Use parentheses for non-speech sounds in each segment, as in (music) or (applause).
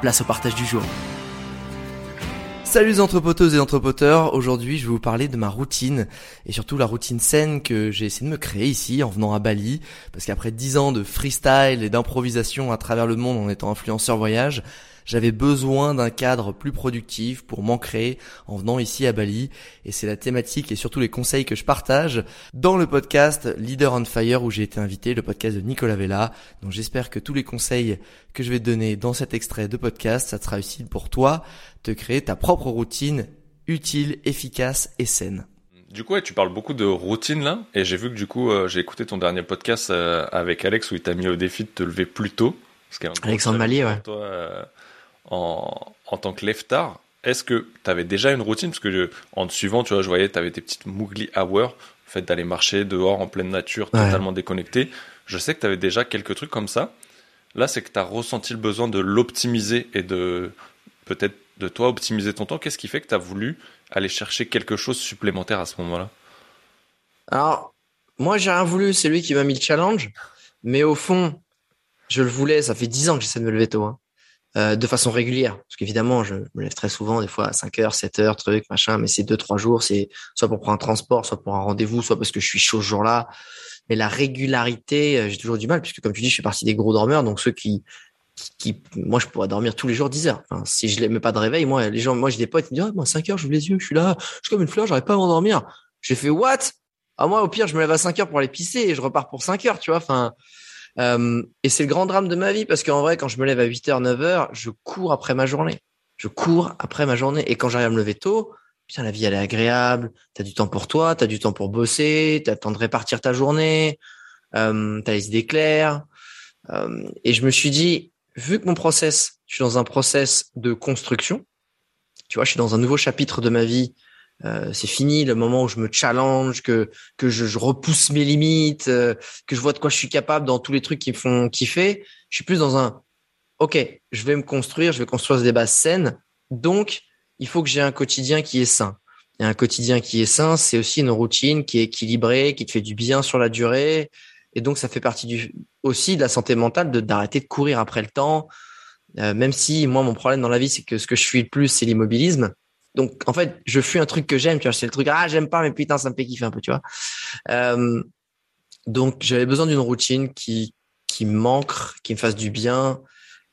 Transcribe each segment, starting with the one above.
place au partage du jour. Salut les entrepoteuses et entrepoteurs, aujourd'hui je vais vous parler de ma routine et surtout la routine saine que j'ai essayé de me créer ici en venant à Bali parce qu'après 10 ans de freestyle et d'improvisation à travers le monde en étant influenceur voyage, j'avais besoin d'un cadre plus productif pour m'ancrer en venant ici à Bali. Et c'est la thématique et surtout les conseils que je partage dans le podcast Leader on Fire où j'ai été invité, le podcast de Nicolas Vella. Donc j'espère que tous les conseils que je vais te donner dans cet extrait de podcast, ça sera utile pour toi de créer ta propre routine utile, efficace et saine. Du coup, tu parles beaucoup de routine là, et j'ai vu que du coup, euh, j'ai écouté ton dernier podcast euh, avec Alex où il t'a mis au défi de te lever plus tôt. Alexandre Malier, ouais. Toi, euh, en, en tant que leftard, est-ce que tu avais déjà une routine? Parce que en te suivant, tu vois, je voyais, tu avais tes petites Moogly Hours, le fait d'aller marcher dehors en pleine nature, totalement déconnecté. Je sais que tu avais déjà quelques trucs comme ça. Là, c'est que tu as ressenti le besoin de l'optimiser et de peut-être de toi optimiser ton temps. Qu'est-ce qui fait que tu as voulu aller chercher quelque chose supplémentaire à ce moment-là? Alors, moi, j'ai rien voulu. C'est lui qui m'a mis le challenge. Mais au fond, je le voulais. Ça fait dix ans que j'essaie de me lever tôt. Hein. Euh, de façon régulière. Parce qu'évidemment, je me lève très souvent, des fois à 5 heures, 7 heures, truc, machin, mais c'est deux, trois jours, c'est soit pour prendre un transport, soit pour un rendez-vous, soit parce que je suis chaud ce jour-là. Mais la régularité, euh, j'ai toujours du mal, puisque comme tu dis, je suis parti des gros dormeurs, donc ceux qui, moi, je pourrais dormir tous les jours 10 heures. Si je mets pas de réveil, moi, les gens, moi, j'ai des potes qui me disent, ah, moi, 5 heures, je j'ouvre les yeux, je suis là, je suis comme une fleur, j'arrive pas à m'endormir. J'ai fait, what? Ah, moi, au pire, je me lève à 5 heures pour aller pisser et je repars pour 5 heures, tu vois. Enfin, euh, et c'est le grand drame de ma vie parce qu'en vrai, quand je me lève à 8h, 9h, je cours après ma journée. Je cours après ma journée. Et quand j'arrive à me lever tôt, putain, la vie, elle est agréable. T'as du temps pour toi, t'as du temps pour bosser, t'as le temps de répartir ta journée, euh, t'as les idées claires. Euh, et je me suis dit, vu que mon process, je suis dans un process de construction, tu vois, je suis dans un nouveau chapitre de ma vie euh, c'est fini le moment où je me challenge, que que je, je repousse mes limites, euh, que je vois de quoi je suis capable dans tous les trucs qui me font kiffer. Je suis plus dans un OK, je vais me construire, je vais construire des bases saines. Donc, il faut que j'ai un quotidien qui est sain. Et un quotidien qui est sain, c'est aussi une routine qui est équilibrée, qui te fait du bien sur la durée. Et donc, ça fait partie du, aussi de la santé mentale de d'arrêter de courir après le temps. Euh, même si moi, mon problème dans la vie, c'est que ce que je suis le plus, c'est l'immobilisme. Donc, en fait, je fuis un truc que j'aime, tu vois. C'est le truc, ah, j'aime pas, mais putain, ça me fait kiffer un peu, tu vois. Euh, donc, j'avais besoin d'une routine qui, qui m'ancre, qui me fasse du bien.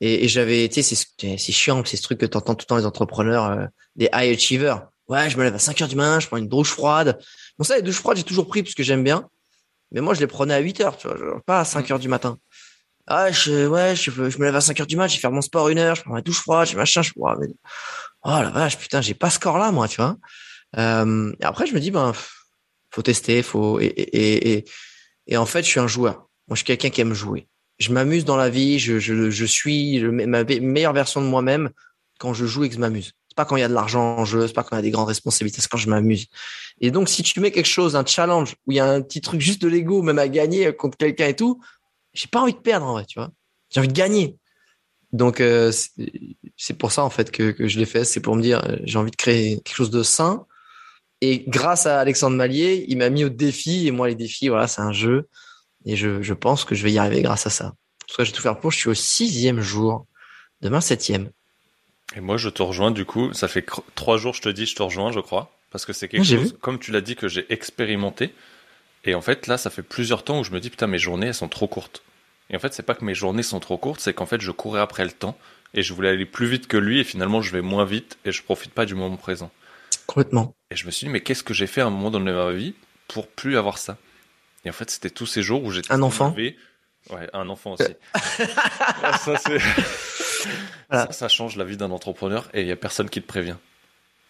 Et, et j'avais, tu sais, c'est, c'est chiant, c'est ce truc que tu entends tout le temps les entrepreneurs, euh, des high achievers. Ouais, je me lève à 5 heures du matin, je prends une douche froide. Bon, ça, les douches froides, j'ai toujours pris parce que j'aime bien. Mais moi, je les prenais à 8 heures, tu vois, pas à 5 heures du matin. Ah, je, ouais, je, je me lève à 5 heures du matin, je vais faire mon sport une heure, je prends ma douche froide, je machin, je, vois mais oh la vache, putain, j'ai pas ce corps-là, moi, tu vois. Euh, et après, je me dis, ben, faut tester, faut et, et, et, et en fait, je suis un joueur. Moi, je suis quelqu'un qui aime jouer. Je m'amuse dans la vie. Je, je, je suis ma meilleure version de moi-même quand je joue et que je m'amuse. C'est pas quand il y a de l'argent en jeu, c'est pas quand il y a des grandes responsabilités, c'est quand je m'amuse. Et donc, si tu mets quelque chose, un challenge où il y a un petit truc juste de l'ego, même à gagner contre quelqu'un et tout, j'ai pas envie de perdre en vrai, tu vois. J'ai envie de gagner. Donc euh, c'est pour ça en fait que, que je l'ai fait, c'est pour me dire euh, j'ai envie de créer quelque chose de sain. Et grâce à Alexandre Malier, il m'a mis au défi et moi les défis voilà c'est un jeu et je, je pense que je vais y arriver grâce à ça. En tout cas je vais tout faire pour. Je suis au sixième jour, demain septième. Et moi je te rejoins du coup. Ça fait trois jours je te dis je te rejoins je crois parce que c'est quelque chose comme tu l'as dit que j'ai expérimenté. Et en fait là ça fait plusieurs temps où je me dis putain mes journées elles sont trop courtes. Et en fait, c'est pas que mes journées sont trop courtes, c'est qu'en fait, je courais après le temps et je voulais aller plus vite que lui et finalement, je vais moins vite et je profite pas du moment présent. Complètement. Et je me suis dit, mais qu'est-ce que j'ai fait à un moment donné de ma vie pour plus avoir ça? Et en fait, c'était tous ces jours où j'étais un enfant. Ouais, un enfant aussi. (laughs) ça, (laughs) ça, ça, change la vie d'un entrepreneur et il y a personne qui te prévient.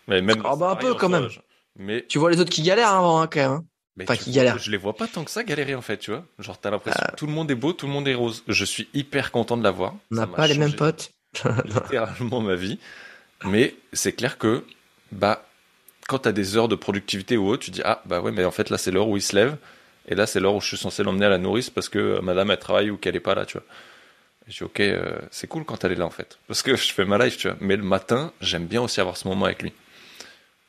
Mais même. Ah bah un peu quand même. Mais tu vois les autres qui galèrent avant hein, quand même. Mais enfin, qui galèrent. Je les vois pas tant que ça galérer en fait, tu vois. Genre t'as l'impression euh. que tout le monde est beau, tout le monde est rose. Je suis hyper content de l'avoir. On n'a pas les mêmes potes. (laughs) littéralement ma vie. Mais c'est clair que bah quand t'as des heures de productivité ou autre, tu dis ah bah ouais mais en fait là c'est l'heure où il se lève et là c'est l'heure où je suis censé l'emmener à la nourrice parce que euh, madame elle travaille ou qu'elle est pas là, tu vois. Et je dis ok euh, c'est cool quand elle est là en fait parce que je fais ma life, tu vois. Mais le matin j'aime bien aussi avoir ce moment avec lui.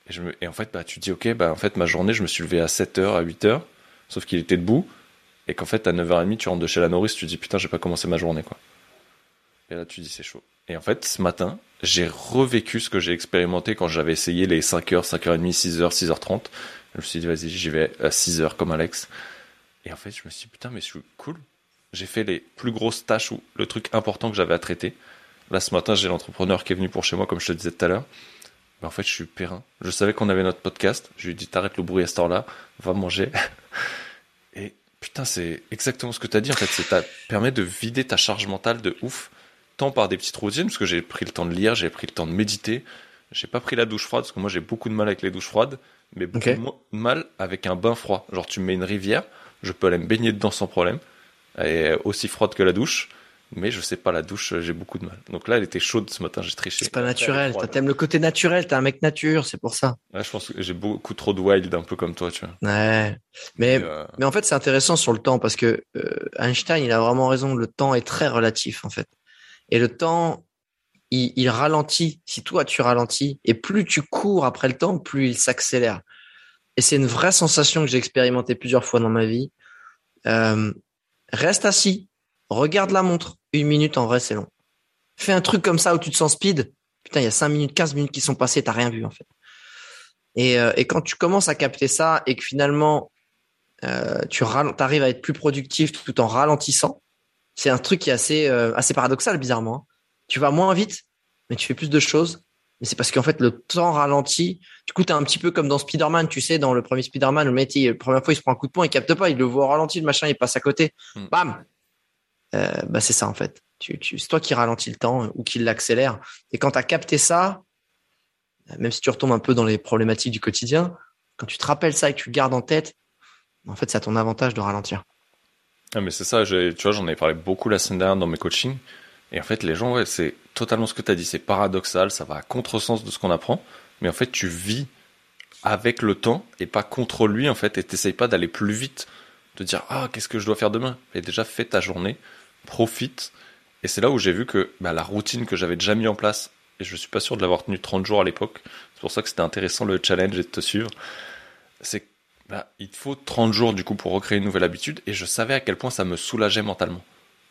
Et, je me... et en fait, bah, tu dis, ok, bah, en fait, ma journée, je me suis levé à 7h, à 8h, sauf qu'il était debout, et qu'en fait, à 9h30, tu rentres de chez la nourrice, tu dis, putain, j'ai pas commencé ma journée, quoi. Et là, tu dis, c'est chaud. Et en fait, ce matin, j'ai revécu ce que j'ai expérimenté quand j'avais essayé les 5h, 5h30, 6h, 6h30. Je me suis dit, vas-y, j'y vais à 6h comme Alex. Et en fait, je me suis dit, putain, mais je suis cool. J'ai fait les plus grosses tâches ou le truc important que j'avais à traiter. Là, ce matin, j'ai l'entrepreneur qui est venu pour chez moi, comme je te disais tout à l'heure en fait, je suis périn. Je savais qu'on avait notre podcast. Je lui ai dit, t'arrêtes le bruit à cette heure-là, va manger. (laughs) Et putain, c'est exactement ce que t'as dit. En fait, c'est ça permet de vider ta charge mentale de ouf, tant par des petites routines, parce que j'ai pris le temps de lire, j'ai pris le temps de méditer. J'ai pas pris la douche froide, parce que moi j'ai beaucoup de mal avec les douches froides, mais beaucoup de mal avec un bain froid. Genre, tu me mets une rivière, je peux aller me baigner dedans sans problème. Elle est aussi froide que la douche mais je sais pas, la douche, j'ai beaucoup de mal. Donc là, elle était chaude ce matin, j'ai triché. C'est pas naturel, t'aimes le côté naturel, t'es un mec nature, c'est pour ça. Ouais, je pense que j'ai beaucoup trop de wild, un peu comme toi, tu vois. Ouais. Mais, euh, mais en fait, c'est intéressant sur le temps parce que euh, Einstein, il a vraiment raison, le temps est très relatif, en fait. Et le temps, il, il ralentit. Si toi, tu ralentis, et plus tu cours après le temps, plus il s'accélère. Et c'est une vraie sensation que j'ai expérimentée plusieurs fois dans ma vie. Euh, reste assis, Regarde la montre. Une minute, en vrai, c'est long. Fais un truc comme ça où tu te sens speed. Putain, il y a 5 minutes, 15 minutes qui sont passées, t'as rien vu, en fait. Et, euh, et, quand tu commences à capter ça et que finalement, euh, tu arrives à être plus productif tout en ralentissant, c'est un truc qui est assez, euh, assez paradoxal, bizarrement. Hein. Tu vas moins vite, mais tu fais plus de choses. Mais c'est parce qu'en fait, le temps ralentit. Du coup, t'es un petit peu comme dans Spider-Man, tu sais, dans le premier Spider-Man, le mec, la première fois, il se prend un coup de poing, il capte pas, il le voit au ralenti, le machin, il passe à côté. Hmm. Bam! Euh, bah c'est ça en fait. Tu, tu, c'est toi qui ralentis le temps ou qui l'accélère. Et quand tu as capté ça, même si tu retombes un peu dans les problématiques du quotidien, quand tu te rappelles ça et que tu le gardes en tête, en fait, c'est à ton avantage de ralentir. Ah, mais c'est ça, tu vois, j'en ai parlé beaucoup la semaine dernière dans mes coachings. Et en fait, les gens, c'est totalement ce que tu as dit. C'est paradoxal, ça va à contresens de ce qu'on apprend. Mais en fait, tu vis avec le temps et pas contre lui, en fait, et t'essayes pas d'aller plus vite, de dire, ah, qu'est-ce que je dois faire demain? Et déjà, fais ta journée, profite. Et c'est là où j'ai vu que bah, la routine que j'avais déjà mis en place, et je suis pas sûr de l'avoir tenu 30 jours à l'époque, c'est pour ça que c'était intéressant le challenge et de te suivre, c'est bah, il faut 30 jours du coup pour recréer une nouvelle habitude, et je savais à quel point ça me soulageait mentalement.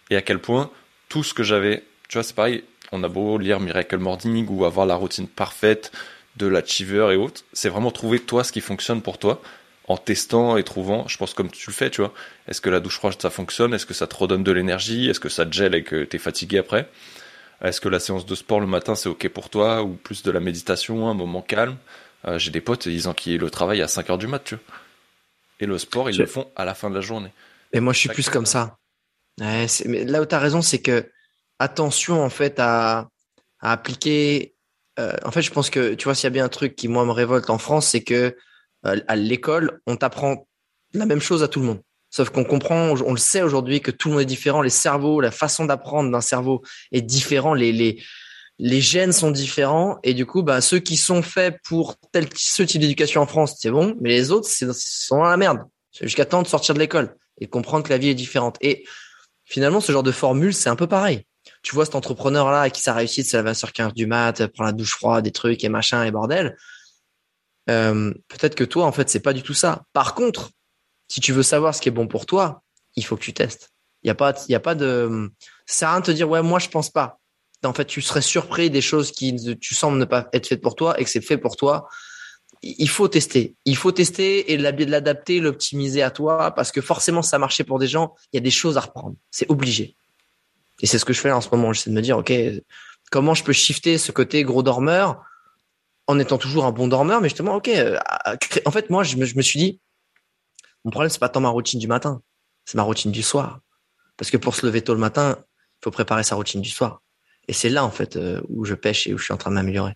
Et à quel point tout ce que j'avais, tu vois, c'est pareil, on a beau lire Miracle Morning ou avoir la routine parfaite de l'achiever et autres, c'est vraiment trouver toi ce qui fonctionne pour toi en testant et trouvant, je pense comme tu le fais, tu vois. Est-ce que la douche froide ça fonctionne? Est-ce que ça te redonne de l'énergie? Est-ce que ça te gèle et que t'es fatigué après? Est-ce que la séance de sport le matin c'est ok pour toi? Ou plus de la méditation, un moment calme? Euh, J'ai des potes, ils enquillent le travail à 5 heures du mat, tu vois. Et le sport, ils le font à la fin de la journée. Et moi, je suis plus comme ça. mais là où tu as raison, c'est que attention en fait à, appliquer. Euh, en fait, je pense que tu vois, s'il y a bien un truc qui moi me révolte en France, c'est que à l'école, on t'apprend la même chose à tout le monde. Sauf qu'on comprend, on le sait aujourd'hui que tout le monde est différent, les cerveaux, la façon d'apprendre d'un cerveau est différent, les, les, les gènes sont différents et du coup, bah, ceux qui sont faits pour tel ce type d'éducation en France, c'est bon, mais les autres, c'est sont dans la merde. Jusqu'à temps de sortir de l'école et comprendre que la vie est différente. Et finalement, ce genre de formule, c'est un peu pareil. Tu vois cet entrepreneur là qui ça réussit, va sur 15 du mat, prend la douche froide, des trucs et machin et bordel. Euh, peut-être que toi, en fait, c'est pas du tout ça. Par contre, si tu veux savoir ce qui est bon pour toi, il faut que tu testes. Il y a pas, il y a pas de, ça rien de te dire ouais, moi je pense pas. En fait, tu serais surpris des choses qui tu sembles ne pas être faites pour toi et que c'est fait pour toi. il faut tester. Il faut tester et l'adapter, l'optimiser à toi parce que forcément, ça a marché pour des gens. Il y a des choses à reprendre. C'est obligé. Et c'est ce que je fais en ce moment. J'essaie de me dire, OK, comment je peux shifter ce côté gros dormeur en étant toujours un bon dormeur, mais justement, OK. Euh, en fait, moi, je me, suis dit, mon problème, c'est pas tant ma routine du matin, c'est ma routine du soir. Parce que pour se lever tôt le matin, il faut préparer sa routine du soir. Et c'est là, en fait, euh, où je pêche et où je suis en train de m'améliorer.